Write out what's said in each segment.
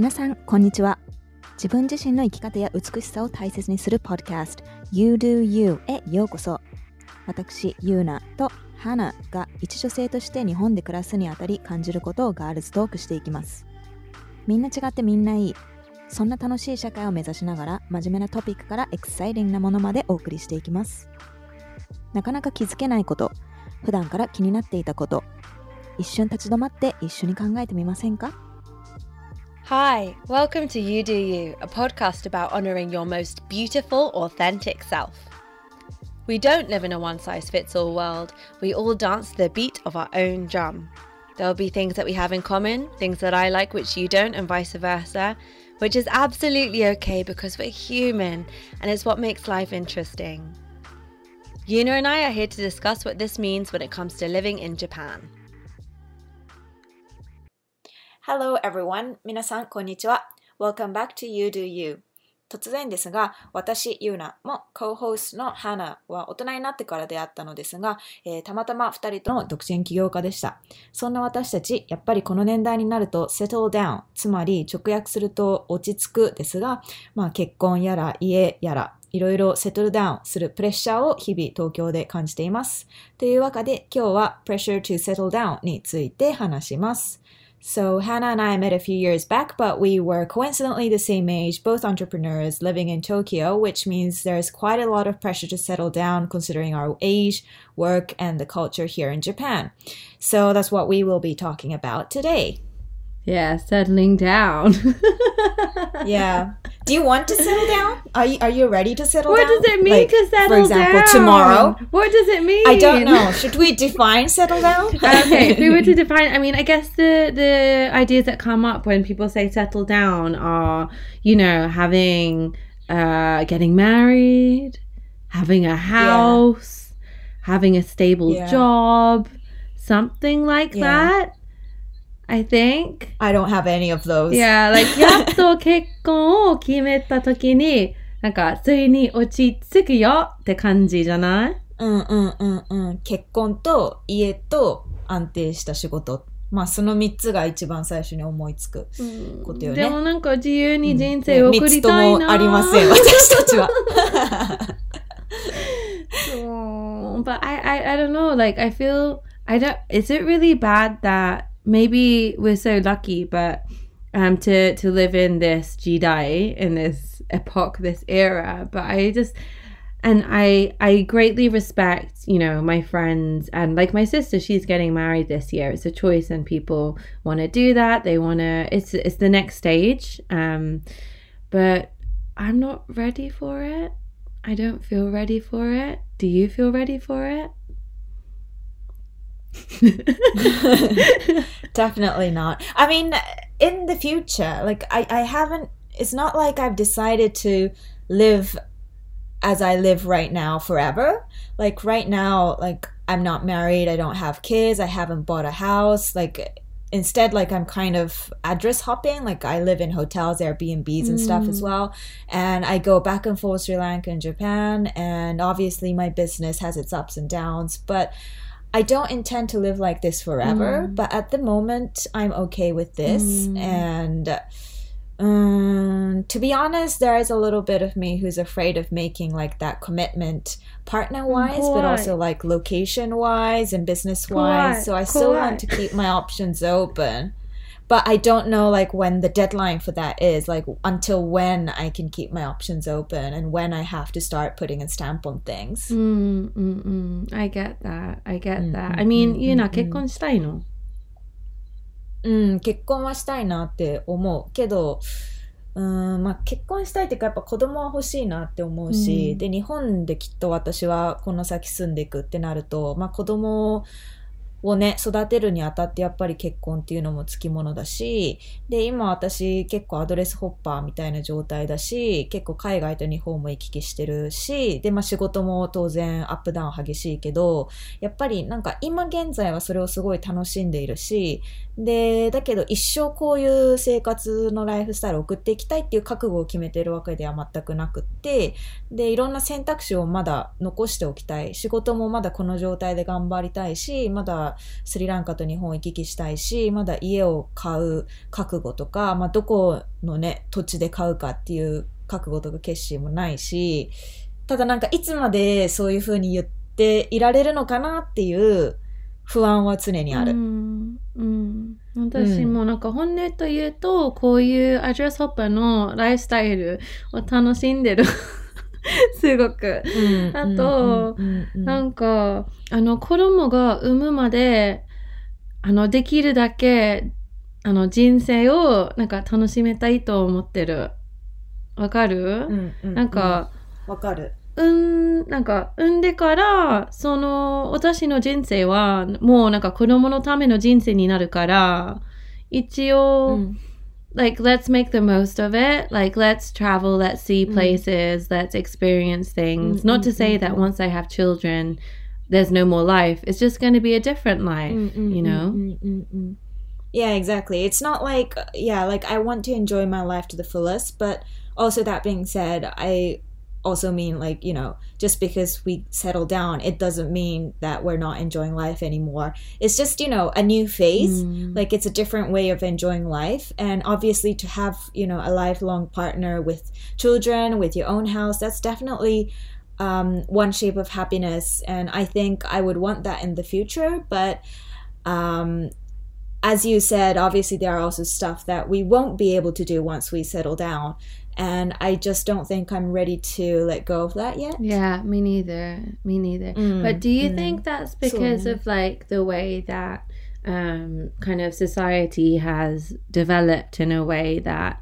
皆さん、こんにちは。自分自身の生き方や美しさを大切にするポッドキャスト You Do You へようこそ。私、ユーナとハナが一女性として日本で暮らすにあたり感じることをガールズトークしていきます。みんな違ってみんないい。そんな楽しい社会を目指しながら真面目なトピックからエクサイティングなものまでお送りしていきます。なかなか気づけないこと、普段から気になっていたこと、一瞬立ち止まって一緒に考えてみませんか？Hi, welcome to You Do You, a podcast about honoring your most beautiful, authentic self. We don't live in a one size fits all world. We all dance to the beat of our own drum. There'll be things that we have in common, things that I like which you don't, and vice versa, which is absolutely okay because we're human and it's what makes life interesting. Yuna and I are here to discuss what this means when it comes to living in Japan. Hello everyone! 皆さん、こんにちは。Welcome back to You Do You. 突然ですが、私、ユーナも co-host のハナは大人になってから出会ったのですが、えーたまたま2人との独身起業家でした。そんな私たち、やっぱりこの年代になると settle down、つまり直訳すると落ち着くですが、まあ結婚やら家やら、いろいろセトルダウンするプレッシャーを日々東京で感じています。というわけで今日は pressure to settle down について話します。So Hannah and I met a few years back, but we were coincidentally the same age, both entrepreneurs living in Tokyo, which means there's quite a lot of pressure to settle down considering our age, work, and the culture here in Japan. So that's what we will be talking about today. Yeah, settling down. Yeah. Do you want to settle down? Are you are you ready to settle what down? What does it mean Like, to settle For example, down? tomorrow. What does it mean? I don't know. Should we define settle down? okay, if we were to define, I mean, I guess the the ideas that come up when people say settle down are, you know, having, uh, getting married, having a house, having a stable Yeah. job, something like Yeah. that. I think. I don't have any of those. Yeah, like やっと結婚を決めた時に、なんか、ついに落ち着くよって感じじゃない？うんうんうんうん。結婚と家と安定した仕事。まあその3つが一番最初に思いつくことよね。でもなんか自由に人うん生を送3つとりたいな、もありません、私たちは。そう But I, I, I don't know, like I feel, I don't, is it really bad that maybe we're so lucky, but um, to, to live in this Jidai, in this epoch, this era, but I just, and I I greatly respect you know my friends and like my sister she's getting married this year. It's a choice and people want to do that. They want to it's it's the next stage um but I'm not ready for it. I don't feel ready for it. Do you feel ready for it Definitely not. I mean, in the future, like I, I haven't. It's not like I've decided to live as I live right now forever. Like right now, like I'm not married. I don't have kids. I haven't bought a house. Like instead, like I'm kind of address hopping. Like I live in hotels, Airbnbs, and stuff as mm. well. And I go back and forth Sri Lanka and Japan. And obviously, my business has its ups and downs, but. I don't intend to live like this forever, but at the moment, I'm okay with this. And um, to be honest, there is a little bit of me who's afraid of making like that commitment partner wise, but also like location wise and business wise. So I still want to keep my options open. But I don't know like when the deadline for that is, like until when I can keep my options open and when I have to start putting a stamp on things. mm, mm, mm. I get that I get Mm, that mm, I mean mm, you know mm, 結婚したいのうん、結婚はしたいなって思うけど、うん、まあ結婚したいっていうかやっぱ子供は欲しいなって思うし、うんで、日本できっと私はこの先住んでいくってなると、まあ子供ををね、育てるにあたってやっぱり結婚っていうのもつきものだし、で、今私結構アドレスホッパーみたいな状態だし、結構海外と日本も行き来してるし、で、まあ仕事も当然アップダウン激しいけど、やっぱりなんか今現在はそれをすごい楽しんでいるし、で、だけど一生こういう生活のライフスタイルを送っていきたいっていう覚悟を決めてるわけでは全くなくって、で、いろんな選択肢をまだ残しておきたい。仕事もまだこの状態で頑張りたいし、まだスリランカと日本を行き来したいし、まだ家を買う覚悟とか、まあ、どこのね、土地で買うかっていう覚悟とか決心もないし、ただなんかいつまでそういうふうに言っていられるのかなっていう不安は常にある。うん、うん、私もなんか本音と言うと、こういうアドレスホッパーのライフスタイルを楽しんでる。すごく。あとうんうんなんか、あの、子供が産むまで、あの、できるだけ、あの、人生を、なんか楽しめたいと思ってる。わかる、うんうんなんか、わかる。うん、なんか、産んでから、その、私の人生は、もうなんか子供のための人生になるから、一応、うん like let's make the most of it like let's travel let's see Mm. places let's experience things Mm, not to mm, say mm, that mm. once i have children there's no more life it's just going to be a different life you know Mm, mm, mm. Yeah, exactly. It's not like, yeah, like I want to enjoy my life to the fullest, but also that being said, I also mean like, you know, just because we settle down, it doesn't mean that we're not enjoying life anymore. It's just, you know, a new phase. Mm. Like it's a different way of enjoying life. And obviously to have, you know, a lifelong partner with children, with your own house, that's definitely um, one shape of happiness. And I think I would want that in the future. But um, as you said, obviously there are also stuff that we won't be able to do once we settle down. And I just don't think I'm ready to let go of that yet. yeah me neither me neither Mm, but do you mm. think that's because So- of like the way that um kind of society has developed in a way that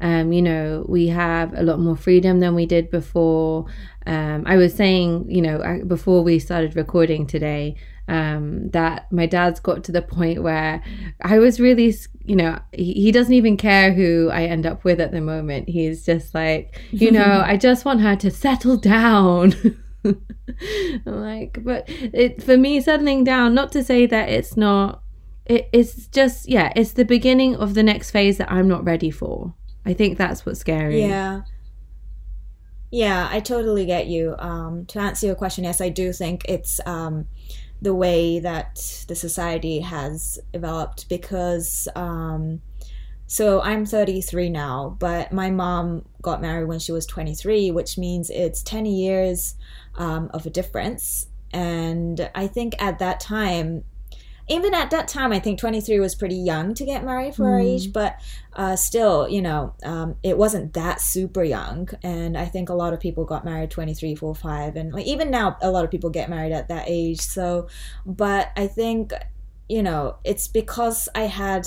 um you know we have a lot more freedom than we did before um i was saying you know I- before we started recording today um that my dad's got to the point where i was really you know he, he doesn't even care who i end up with at the moment he's just like you know i just want her to settle down I'm like but it for me settling down not to say that it's not it, it's just yeah it's the beginning of the next phase that i'm not ready for i think that's what's scary Yeah. Yeah, I totally get you. Um, to answer your question, yes, I do think it's um, the way that the society has developed because. Um, so I'm 33 now, but my mom got married when she was 23, which means it's 10 years um, of a difference. And I think at that time, even at that time, I think 23 was pretty young to get married for our Mm. age, but uh, still, you know, um, it wasn't that super young. And I think a lot of people got married 23, 4, 5. And like, even now, a lot of people get married at that age. So, but I think, you know, it's because I had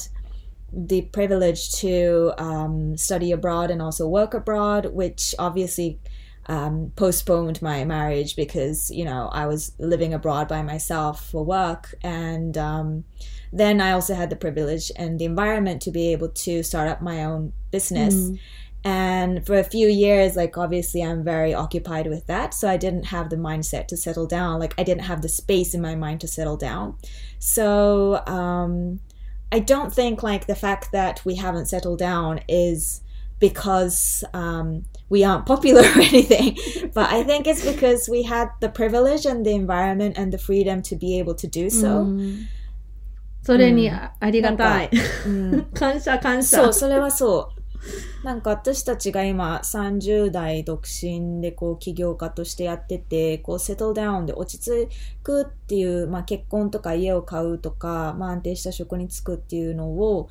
the privilege to um, study abroad and also work abroad, which obviously um, postponed my marriage because you know I was living abroad by myself for work, and um, then I also had the privilege and the environment to be able to start up my own business. Mm. And for a few years, like obviously, I'm very occupied with that. So I didn't have the mindset to settle down. Like I didn't have the space in my mind to settle down. So um, I don't think like the fact that we haven't settled down is because um, we aren't popular or anything. But I think it's because we had the privilege and the environment and the freedom to be able to do so. うんそれにうんあありがたい。うん感謝感謝。そう、それはそう。なんか私たちが今30代独身でこう起業家としてやってて、こうセトルダウンで落ち着くっていう、まあ結婚とか家を買うとか、まあ安定した職に就くっていうのを、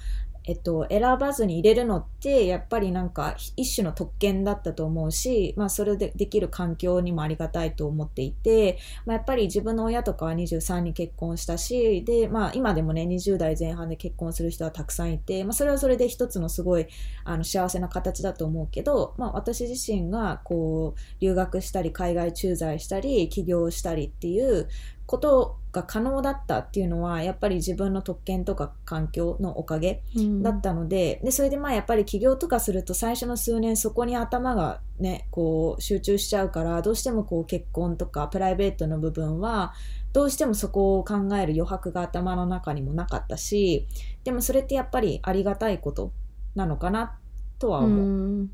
えっと、選ばずに入れるのって、やっぱりなんか一種の特権だったと思うし、まあそれでできる環境にもありがたいと思っていて、まあやっぱり自分の親とかは23に結婚したし、で、まあ今でもね、20代前半で結婚する人はたくさんいて、まあそれはそれで一つのすごいあの幸せな形だと思うけど、まあ私自身がこう留学したり海外駐在したり起業したりっていうことが可能だったっていうのはやっぱり自分の特権とか環境のおかげうんだったので,、でそれでまあやっぱり起業とかすると最初の数年そこに頭がねこう集中しちゃうからどうしてもこう結婚とかプライベートの部分はどうしてもそこを考える余白が頭の中にもなかったしでもそれってやっぱりありがたいことなのかなとはう思う。ん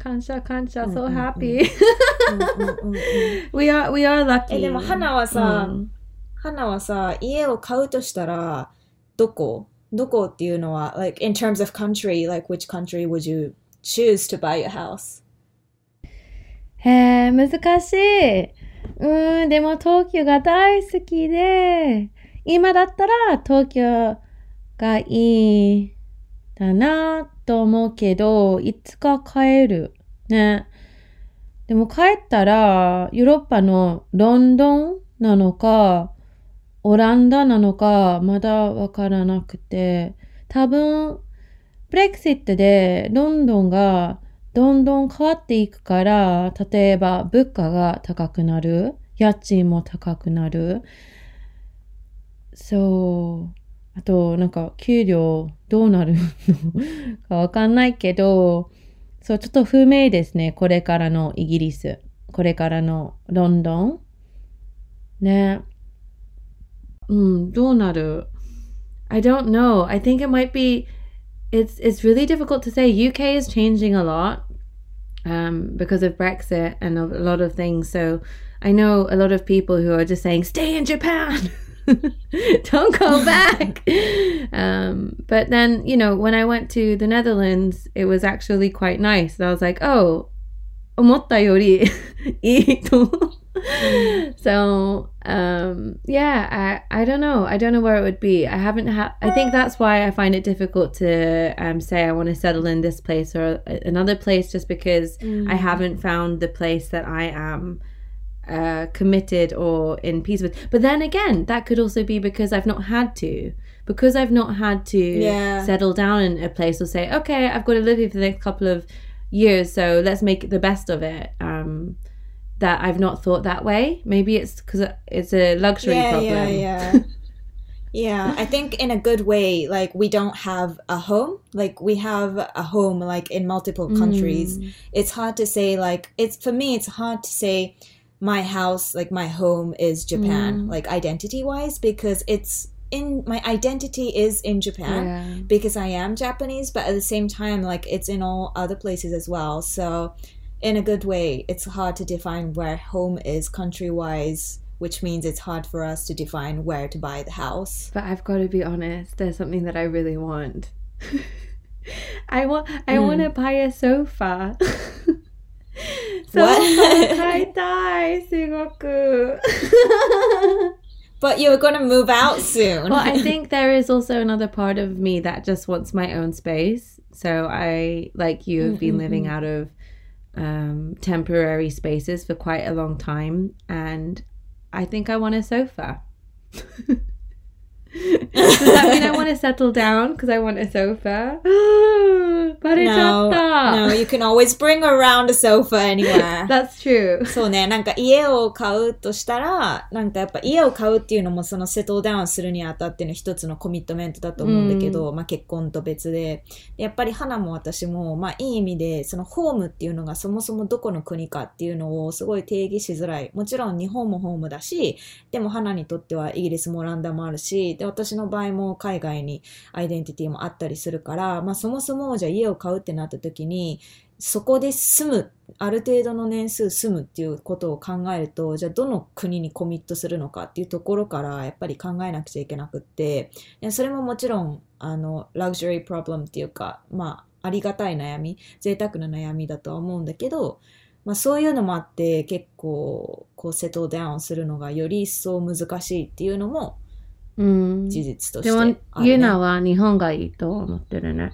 感謝感謝。うん so happy. we are, we are lucky. えでも花はさうん花はさ、家を買うとしたら、どこどこっていうのは、like, in terms of country, like, which country would you choose to buy a house? へえ、難しい。うーん、でも東京が大好きで、今だったら東京がいいだなと思うけど、いつか帰る。ね。でも帰ったら、ヨーロッパのロンドンなのか、オランダなのか、まだわからなくて、多分、ブレクシットでロンドンがどんどん変わっていくから、例えば物価が高くなる、家賃も高くなる。そう。あと、なんか、給料どうなるのかわかんないけど、そう、ちょっと不明ですね。これからのイギリス。これからのロンドン。ね。うん、どうなる I don't know. I think it might be it's it's really difficult to say. UK is changing a lot um, because of Brexit and a lot of things. So I know a lot of people who are just saying, "Stay in Japan, don't go back. um, but then, you know, when I went to the Netherlands, it was actually quite nice. I was like, oh, omotta yori mm. so um, yeah I, I don't know i don't know where it would be i haven't had i think that's why i find it difficult to um, say i want to settle in this place or uh, another place just because mm. i haven't found the place that i am uh committed or in peace with but then again that could also be because i've not had to because i've not had to Yeah. settle down in a place or say okay i've got to live here for the next couple of years so let's make the best of it um that I've not thought that way. Maybe it's because it's a luxury yeah, problem. yeah, yeah. yeah, I think in a good way, like we don't have a home. Like we have a home like in multiple countries. It's hard to say like it's for me it's hard to say my house, like my home is Japan, mm. like identity wise, because it's in my identity is in Japan Yeah. because I am Japanese, but at the same time, like it's in all other places as well. So, in a good way, it's hard to define where home is country wise, which means it's hard for us to define where to buy the house. But I've got to be honest. There's something that I really want. I want. I want to mm. buy a sofa. ソファ買いたいすごく But you're gonna move out soon. well, I think there is also another part of me that just wants my own space. So I, like you, have been living out of um, temporary spaces for quite a long time, and I think I want a sofa. Does that mean I want to settle down? Because I want a sofa? but it's no, no, you can always bring around a sofa anywhere. That's true. そうね、なんか家を買うとしたら、なんかやっぱ家を買うっていうのもそのセトルダウンするにあたっての一つのコミットメントだと思うんだけど、まあ結婚と別で。やっぱり花も私も、まあいい意味で、そのホームっていうのがそもそもどこの国かっていうのをすごい定義しづらい。もちろん日本もホームだし、でも花にとってはイギリスもオランダもあるし、で、私の場合も海外にアイデンティティもあったりするから、まあそもそもじゃ家を買うってなった時に、そこで住む、ある程度の年数住むっていうことを考えると、じゃあどの国にコミットするのかっていうところからやっぱり考えなくちゃいけなくって、いやそれももちろん、あの、ラグジュアリープロブレムっていうか、まあ、ありがたい悩み、贅沢な悩みだとは思うんだけど、まあそういうのもあって結構こうセトルダウンするのがより一層難しいっていうのもうん。事実とでもしてある、ね。ユナは日本がいいと思ってるね。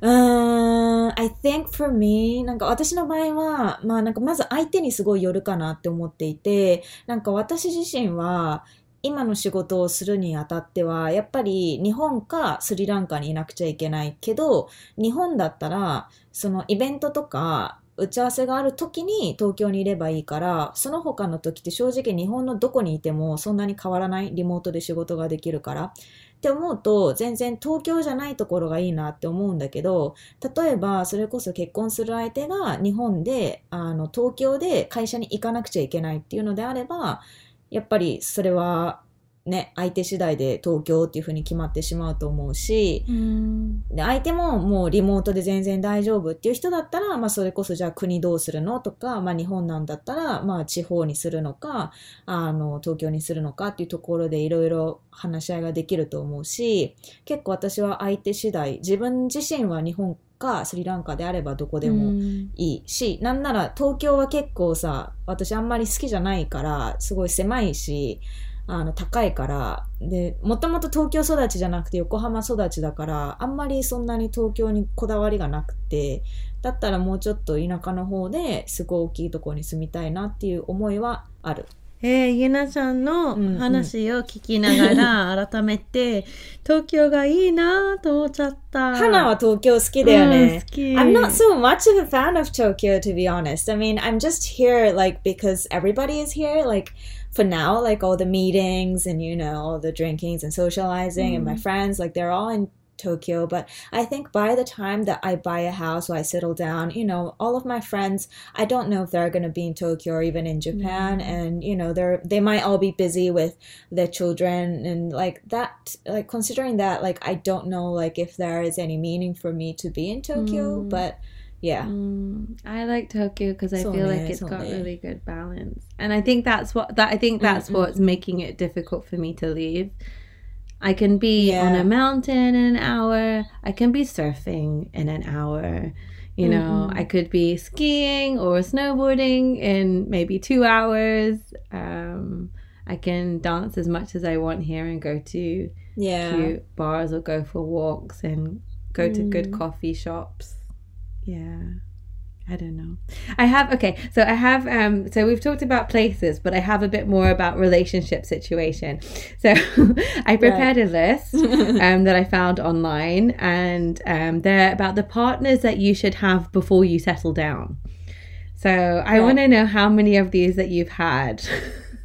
うーん、I think for me, なんか私の場合は、まあなんかまず相手にすごいよるかなって思っていて、なんか私自身は、今の仕事をするにあたっては、やっぱり日本かスリランカにいなくちゃいけないけど、日本だったら、そのイベントとか、打ち合わせがある時に東京にいればいいから、その他の時って正直日本のどこにいてもそんなに変わらないリモートで仕事ができるから。って思うと、全然東京じゃないところがいいなって思うんだけど、例えばそれこそ結婚する相手が日本で、あの、東京で会社に行かなくちゃいけないっていうのであれば、やっぱりそれはね、相手次第で東京っていうふうに決まってしまうと思うし、Mm. で相手ももうリモートで全然大丈夫っていう人だったら、まあそれこそじゃあ国どうするのとか、まあ日本なんだったら、まあ地方にするのか、あの、東京にするのかっていうところでいろいろ話し合いができると思うし、結構私は相手次第、自分自身は日本かスリランカであればどこでも Mm. いいし、なんなら東京は結構さ、私あんまり好きじゃないから、すごい狭いし、あの、高いから、で、もともと東京育ちじゃなくて横浜育ちだから、あんまりそんなに東京にこだわりがなくて、だったらもうちょっと田舎の方ですごい大きいところに住みたいなっていう思いはある。えー、ゆなちゃんの話を聞きながら改めて東京がいいなと思っちゃった。花は東京好きだようんね I'm not so much of a fan of Tokyo, to be honest. I mean, I'm just here, like, because everybody is here. Like, for now, like, all the meetings and, you know, all the drinkings and socializing and my friends, like, they're all in Tokyo. But I think by the time that I buy a house or I settle down, you know, all of my friends, I don't know if they're going to be in Tokyo or even in Japan. And, you know, they're, they might all be busy with their children and like that, like, considering that, like, I don't know, like, if there is any meaning for me to be in Tokyo. Mm. But yeah. Mm, I like Tokyo because I So feel like it's so got ne. really good balance, and I think that's what that I think that's Mm, mm, what's making it difficult for me to leave. I can be on a mountain in an hour. I can be surfing in an hour. You know, Mm-mm. I could be skiing or snowboarding in maybe two hours. Um, I can dance as much as I want here and go to Yeah. cute bars or go for walks and go to good Mm. coffee shops. Yeah. I don't know. I have okay, so I have um so we've talked about places, but I have a bit more about relationship situation. So I prepared a list um that I found online and um they're about the partners that you should have before you settle down. So I Right. want to know how many of these that you've had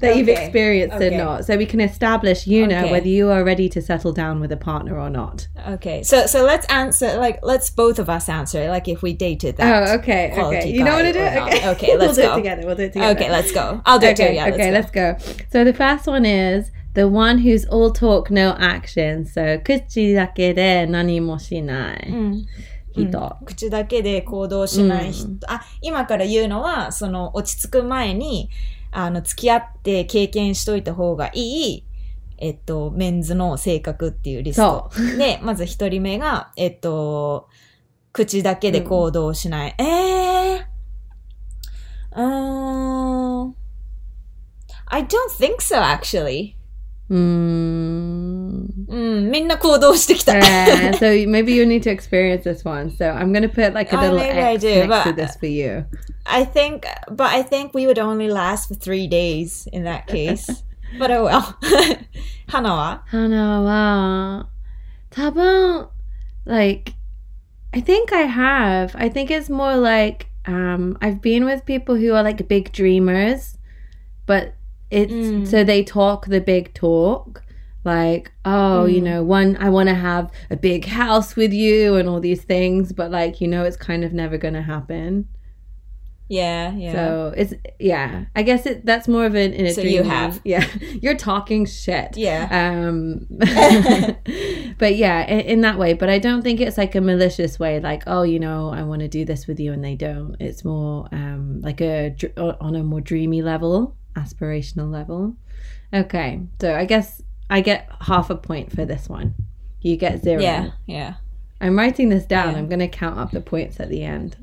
that you've Okay, experienced okay. or not. So we can establish, you know, Okay. whether you are ready to settle down with a partner or not. Okay. So so let's answer like let's both of us answer like if we dated that. oh, okay, quality okay. You don't want to do guy it? or not. Okay, Okay, let's we'll do go. it together. We'll do it together. Okay, let's go. I'll do it too. okay, Yeah, okay, let's, let's go. So the first one is the one who's all talk, no action. So 口だけで何もしないgo. うん人。口だけで行動しない人、うんあ、今から言うのは、その落ち着く前に、 あの、付き合って経験しといた方がいい、えっと、メンズの性格っていうリスト。で、まず一人目が、えっと、口だけで行動しない。えー、うーん。I don't think so, actually. うーん。うん、みんな行動してきた。Uh, so maybe you need to experience this one. So I'm gonna put like a Uh, little X next to this for you. I think, but I think we would only last for three days in that case. but oh well. Hana wa? Hana wa. Tabun, like, I think I have. I think it's more like um, I've been with people who are like big dreamers, but it's mm. so they talk the big talk like oh mm. you know one i want to have a big house with you and all these things but like you know it's kind of never going to happen yeah, yeah. So it's, yeah, I guess it that's more of an, in a So you dreamy- have. Yeah, you're talking shit. yeah. Um, but yeah, in, in that way. But I don't think it's like a malicious way, like, oh, you know, I want to do this with you, and they don't. It's more um, like a on a more dreamy level, aspirational level. Okay, so I guess I get half a point for this one. You get zero. yeah, yeah. I'm writing this down. Yeah. I'm going to count up the points at the end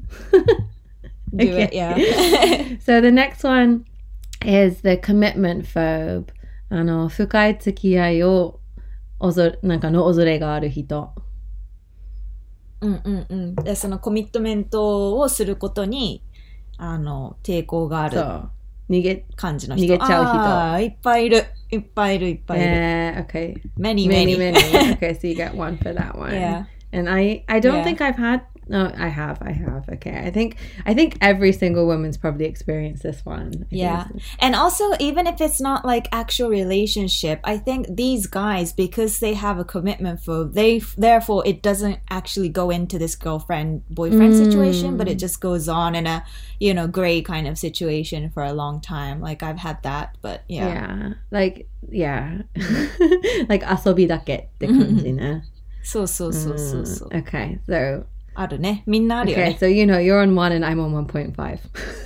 Do it, yeah. so the next one is the commitment phobe. あの、深い付き合いをおぞなんかの恐れがある人。うんうんうん。で、そのコミットメントをすることに、あの、抵抗があるそう。逃げ、感じの人。逃げちゃう人あーいっぱいいる。いっぱいいる、いっぱいいる。 uh, okay. many, Many, many. many. okay, so you get one for that one. yeah. And I, I don't Yeah. think I've had No, I have, I have. Okay, I think I think every single woman's probably experienced this one. I think Yeah. it's- And also, even if it's not like actual relationship, I think these guys, because they have a commitment for, they therefore it doesn't actually go into this girlfriend boyfriend situation, but it just goes on in a you know gray kind of situation for a long time. Like I've had that, but yeah, yeah, like yeah, like 遊びだけって感じね。そうそうそうそうそう、 Okay, so あるね。みんなあるよ okay, ね。 so you know you're on one and I'm on one point five.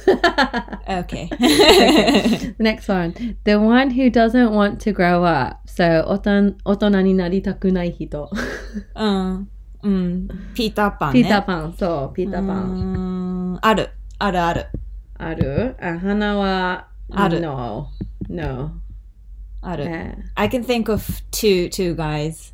Okay. The next one, the one who doesn't want to grow up. So 大人大人になりたくない人。うん。うん。ピーターパンね。ピーターパン、そう、ピーターパン。うーんある。あるある。あるあ、花は、ある No. No. ある。 Yeah. I can think of two two guys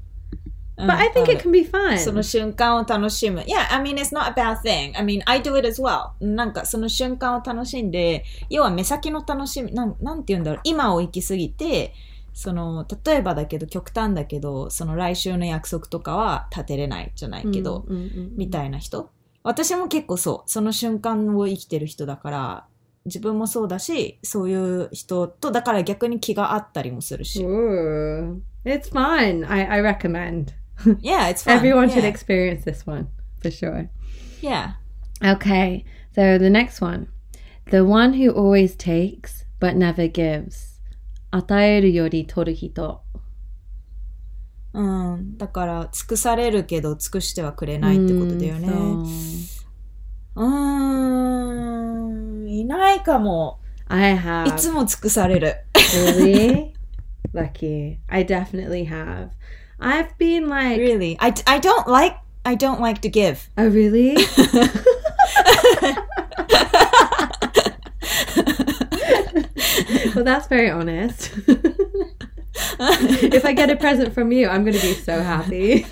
But I think it can be fun. その瞬間を楽しむ。Yeah, I mean, it's not a bad thing. I mean, I do it as well. なんかその瞬間を楽しんで、要は目先の楽しみ、なんなんて言うんだろう、今を生きすぎて、その、例えばだけど、極端だけど、その来週の約束とかは立てれないじゃないけど、みたいな人私も結構そう。その瞬間を生きてる人だから、自分もそうだし、そういう人と、だから逆に気があったりもするし。Ooh, it's fun. I, I recommend. Yeah, it's fun. Everyone should yeah. experience this one for sure. Yeah. Okay, so the next one. The one who always takes but never gives. 与えるより取る人。うん。だから、尽くされるけど、尽くしてはくれないってことだよね。うんうーん。いないかも。 I い have. つも尽くされる。 Really? Lucky. I definitely have. I've been like, Really? I, I don't like, I don't like to give. oh, really? well, that's very honest. if I get a present from you, I'm going to be so happy.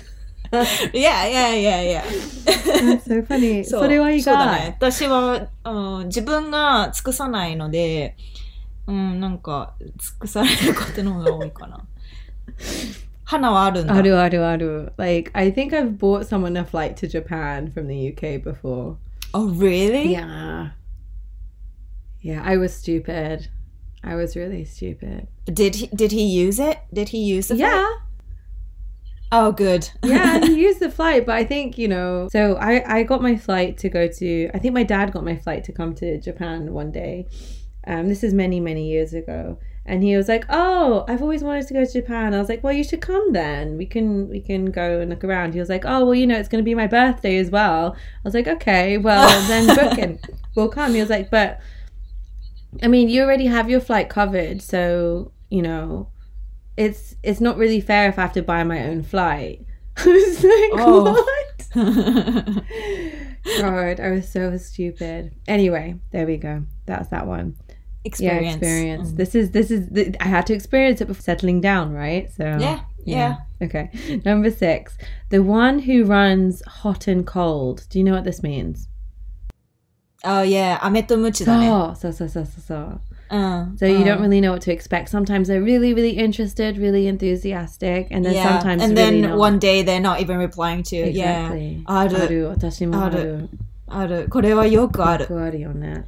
Yeah, yeah, yeah, yeah. That's so funny. そうそれは意そうだ外。ね。私は、うん、自分が尽くさないので、うん、なんか、尽くされることの方が多いかな。 花はあるんだ。あるあるある。Like, I think I've bought someone a flight to Japan from the UK before. Oh, really? Yeah. Yeah, I was stupid. I was really stupid. Did he, did he use it? Did he use the Yeah. Oh, good. yeah, he used the flight, but I think you know. So I I got my flight to go to. I think my dad got my flight to come to Japan one day. Um, this is many many years ago, and he was like, "Oh, I've always wanted to go to Japan." I was like, "Well, you should come then. We can we can go and look around." He was like, "Oh, well, you know, it's going to be my birthday as well." I was like, "Okay, well then book it. We'll come." He was like, "But." I mean, you already have your flight covered, so you know, it's it's not really fair if I have to buy my own flight. I was like, Oh. what? God, I was so stupid. Anyway, there we go. That's that one experience. Yeah, experience. Mm. This is this is the, I had to experience it before settling down, right? So Yeah, yeah. Okay. Number six, the one who runs hot and cold. Do you know what this means? Oh, yeah. 飴とムチだね。 Oh, so so so so so. うん。 So you うん don't really know what to expect. Sometimes they're really, really interested, really enthusiastic, and then yeah. sometimes and really then not. one day they're not even replying to you. exactly. Yeah. ある。ある。私もある。ある。これはよくある。よくあるよね。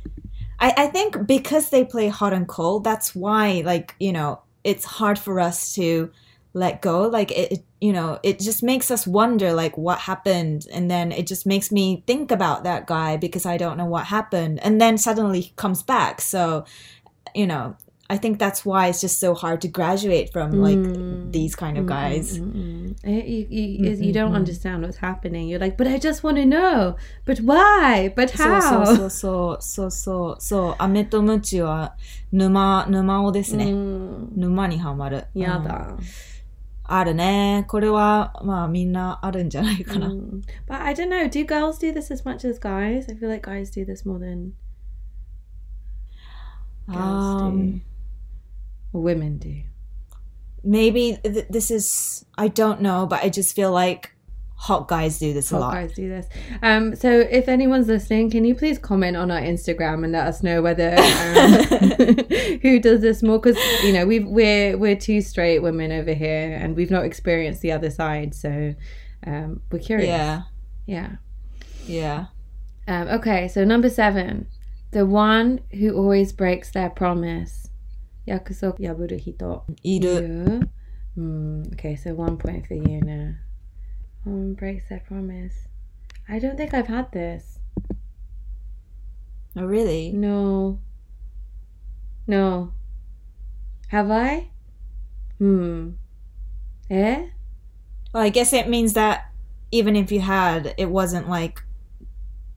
I, I think because they play hot and cold, that's why, like, you know, it's hard for us to let go. Like, it, it, you know, it just makes us wonder, like, what happened. And then it just makes me think about that guy because I don't know what happened. And then suddenly he comes back. So, you know, I think that's why it's just so hard to graduate from, like, Mm. these kind of guys. Mm-mm. Eh, You, you, you- you don't understand what's happening. You're like, but I just want to know. But why? But そう how? そうそうそうそうそうそう。飴とムチは沼、沼尾ですね。うん沼にはまる。うんやだ。あるね。これは、まあみんなあるんじゃないかな。 Mm. But I don't know. Do girls do this as much as guys? I feel like guys do this more than girls Um, do. Women do. Maybe th- this is I don't know, but I just feel like hot guys do this a Hot lot. guys do this. Um, so if anyone's listening, can you please comment on our Instagram and let us know whether um, who does this more? Because you know we've we're we're two straight women over here, and we've not experienced the other side, so um, we're curious. Yeah, Yeah. yeah. Um, okay, so number seven, the one who always breaks their promise. Yakusoku yaburu hito. いる。Mm, okay, so one point for you now. One breaks their promise. I don't think I've had this. Oh, really? No. No. Have I? Hmm. Eh? Well, I guess it means that even if you had, it wasn't like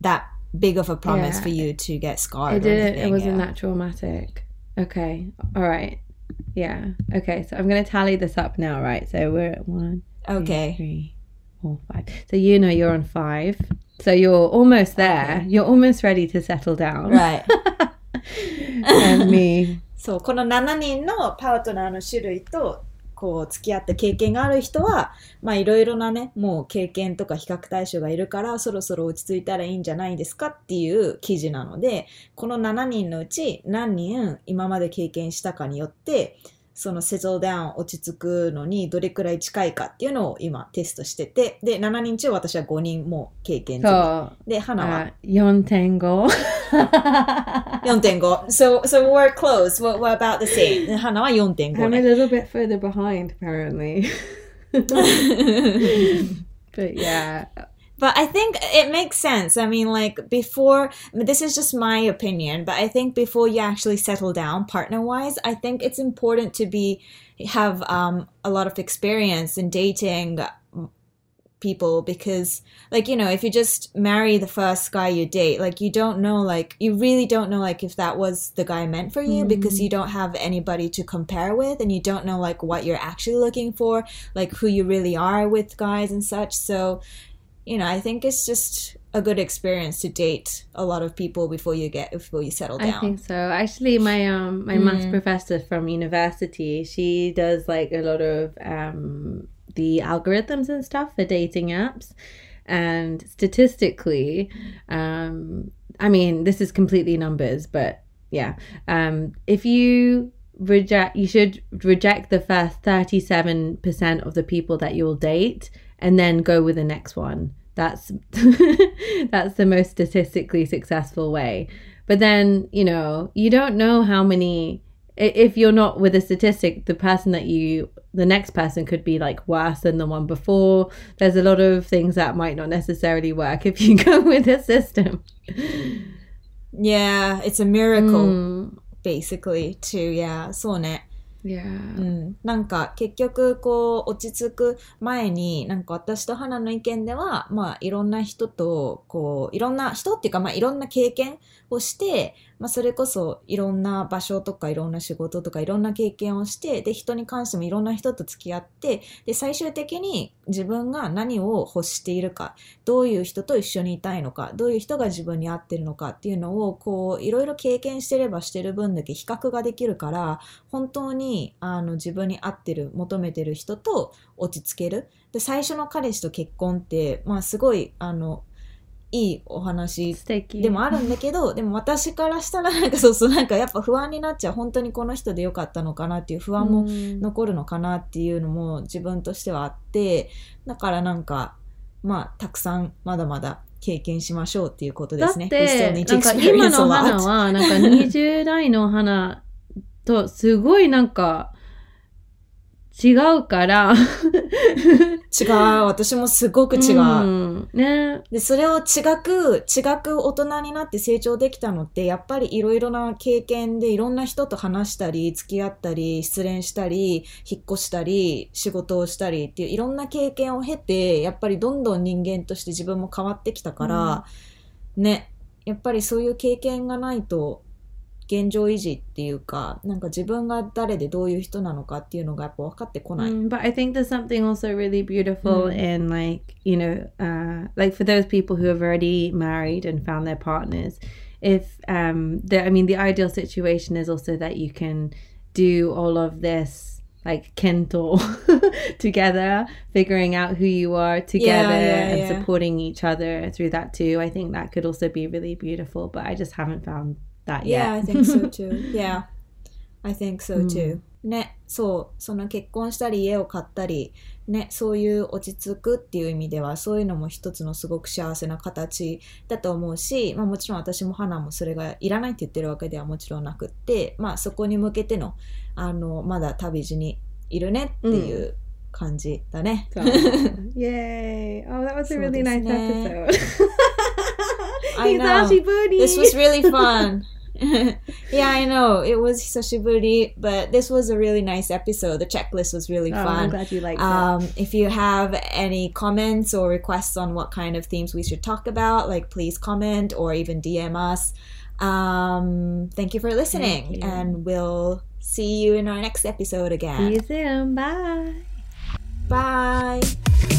that big of a promise Yeah. for you to get scarred. It or didn't. anything, It wasn't yeah. that traumatic. Okay. All right. Yeah. Okay. So I'm gonna tally this up now. Right. So we're at one, two, Okay. three, four, five. So you know you're on five. So you're almost there. Okay. You're almost ready to settle down. Right. and me. そう、この7人のパートナーの種類と、 こう、付き合った経験がある人は、まあ、いろいろなね、もう経験とか比較対象がいるから、そろそろ落ち着いたらいいんじゃないですかっていう記事なので、この7人のうち何人今まで経験したかによって、そのセゾーダウン落ち着くのにどれくらい近いかっていうのを今テストしてて、で、7人中私は5人もう経験済みそう。で、花は Uh, 4.5. 4.5。So, so we're close. We're, we're about the same. で花は4.5 I'm ね a。little bit further behind, apparently. but yeah. But I think it makes sense. I mean, like before, this is just my opinion, but I think before you actually settle down partner wise, I think it's important to be, have um, a lot of experience in dating people because like you know if you just marry the first guy you date like you don't know like you really don't know like if that was the guy meant for you because you don't have anybody to compare with and you don't know like what you're actually looking for like who you really are with guys and such so you know i think it's just a good experience to date a lot of people before you get before you settle down. I think so. Actually, my um my maths professor from university, she does like a lot of um the algorithms and stuff for dating apps, and statistically, um, I mean this is completely numbers, but yeah, um, if you reject, you should reject the first thirty seven percent of the people that you'll date, and then go with the next one. That's that's the most statistically successful way. But then, you know, you don't know how many if you're not with a statistic, the person that you the next person could be like worse than the one before. There's a lot of things that might not necessarily work if you go with a system. Yeah, it's a miracle mm. basically To Yeah, so it. Yeah. うん、なんか結局こう落ち着く前になんか私と花の意見ではまあいろんな人とこういろんな人っていうかまあいろんな経験をして、まあ、それこそいろんな場所とかいろんな仕事とかいろんな経験をしてで人に関してもいろんな人と付き合ってで最終的に自分が何を欲しているかどういう人と一緒にいたいのかどういう人が自分に合ってるのかっていうのをこういろいろ経験してればしてる分だけ比較ができるから本当にあの自分に合ってる求めてる人と落ち着ける。で最初の彼氏と結婚ってまあすごいあのいいお話でもあるんだけど でも私からしたらなんかそうそうなんかやっぱ不安になっちゃう本当にこの人でよかったのかなっていう不安もうん残るのかなっていうのも自分としてはあってだからなんかまあたくさんまだまだ経験しましょうっていうことでだっすね。We still て、なんか今の.花は、なんか20代の花とすごいなんか違うから、違う。私もすごく違う。うん。ね。で、それを違く、違く大人になって成長できたのって、やっぱりいろいろな経験でいろんな人と話したり、付き合ったり、失恋したり、引っ越したり、仕事をしたりっていういろんな経験を経て、やっぱりどんどん人間として自分も変わってきたから、ね、やっぱりそういう経験がないと、現状維持っていうか、なんか自分が誰でどういう人なのかっていうのがやっぱ分かってこない。 Mm, but I think there's something also really beautiful Mm. in like, you know, uh, like for those people who have already married and found their partners, if um the I mean the ideal situation is also that you can do all of this like kento together, figuring out who you are together yeah, and yeah. supporting each other through that too. I think that could also be really beautiful, but I just haven't found that yet. Yeah, I think so too. Yeah, I think so うん too. ね、そう、その結婚したり家を買ったり、ね、そういう落ち着くっていう意味では、そういうのも一つのすごく幸せな形だと思うし、まあもちろん私も花もそれがいらないって言ってるわけではもちろんなくって、まあそこに向けての、あの、まだ旅路にいるねっていう感じだね。Yay! Oh, that was a really nice ね episode. I know. This was really fun. yeah, I know. It was Hisashiburi, but this was a really nice episode. The checklist was really Oh, I'm fun. glad you liked it. Um, if you have any comments or requests on what kind of themes we should talk about, like please comment or even DM us. Um, thank you for listening, you. and we'll see you in our next episode again. See you soon. Bye. Bye.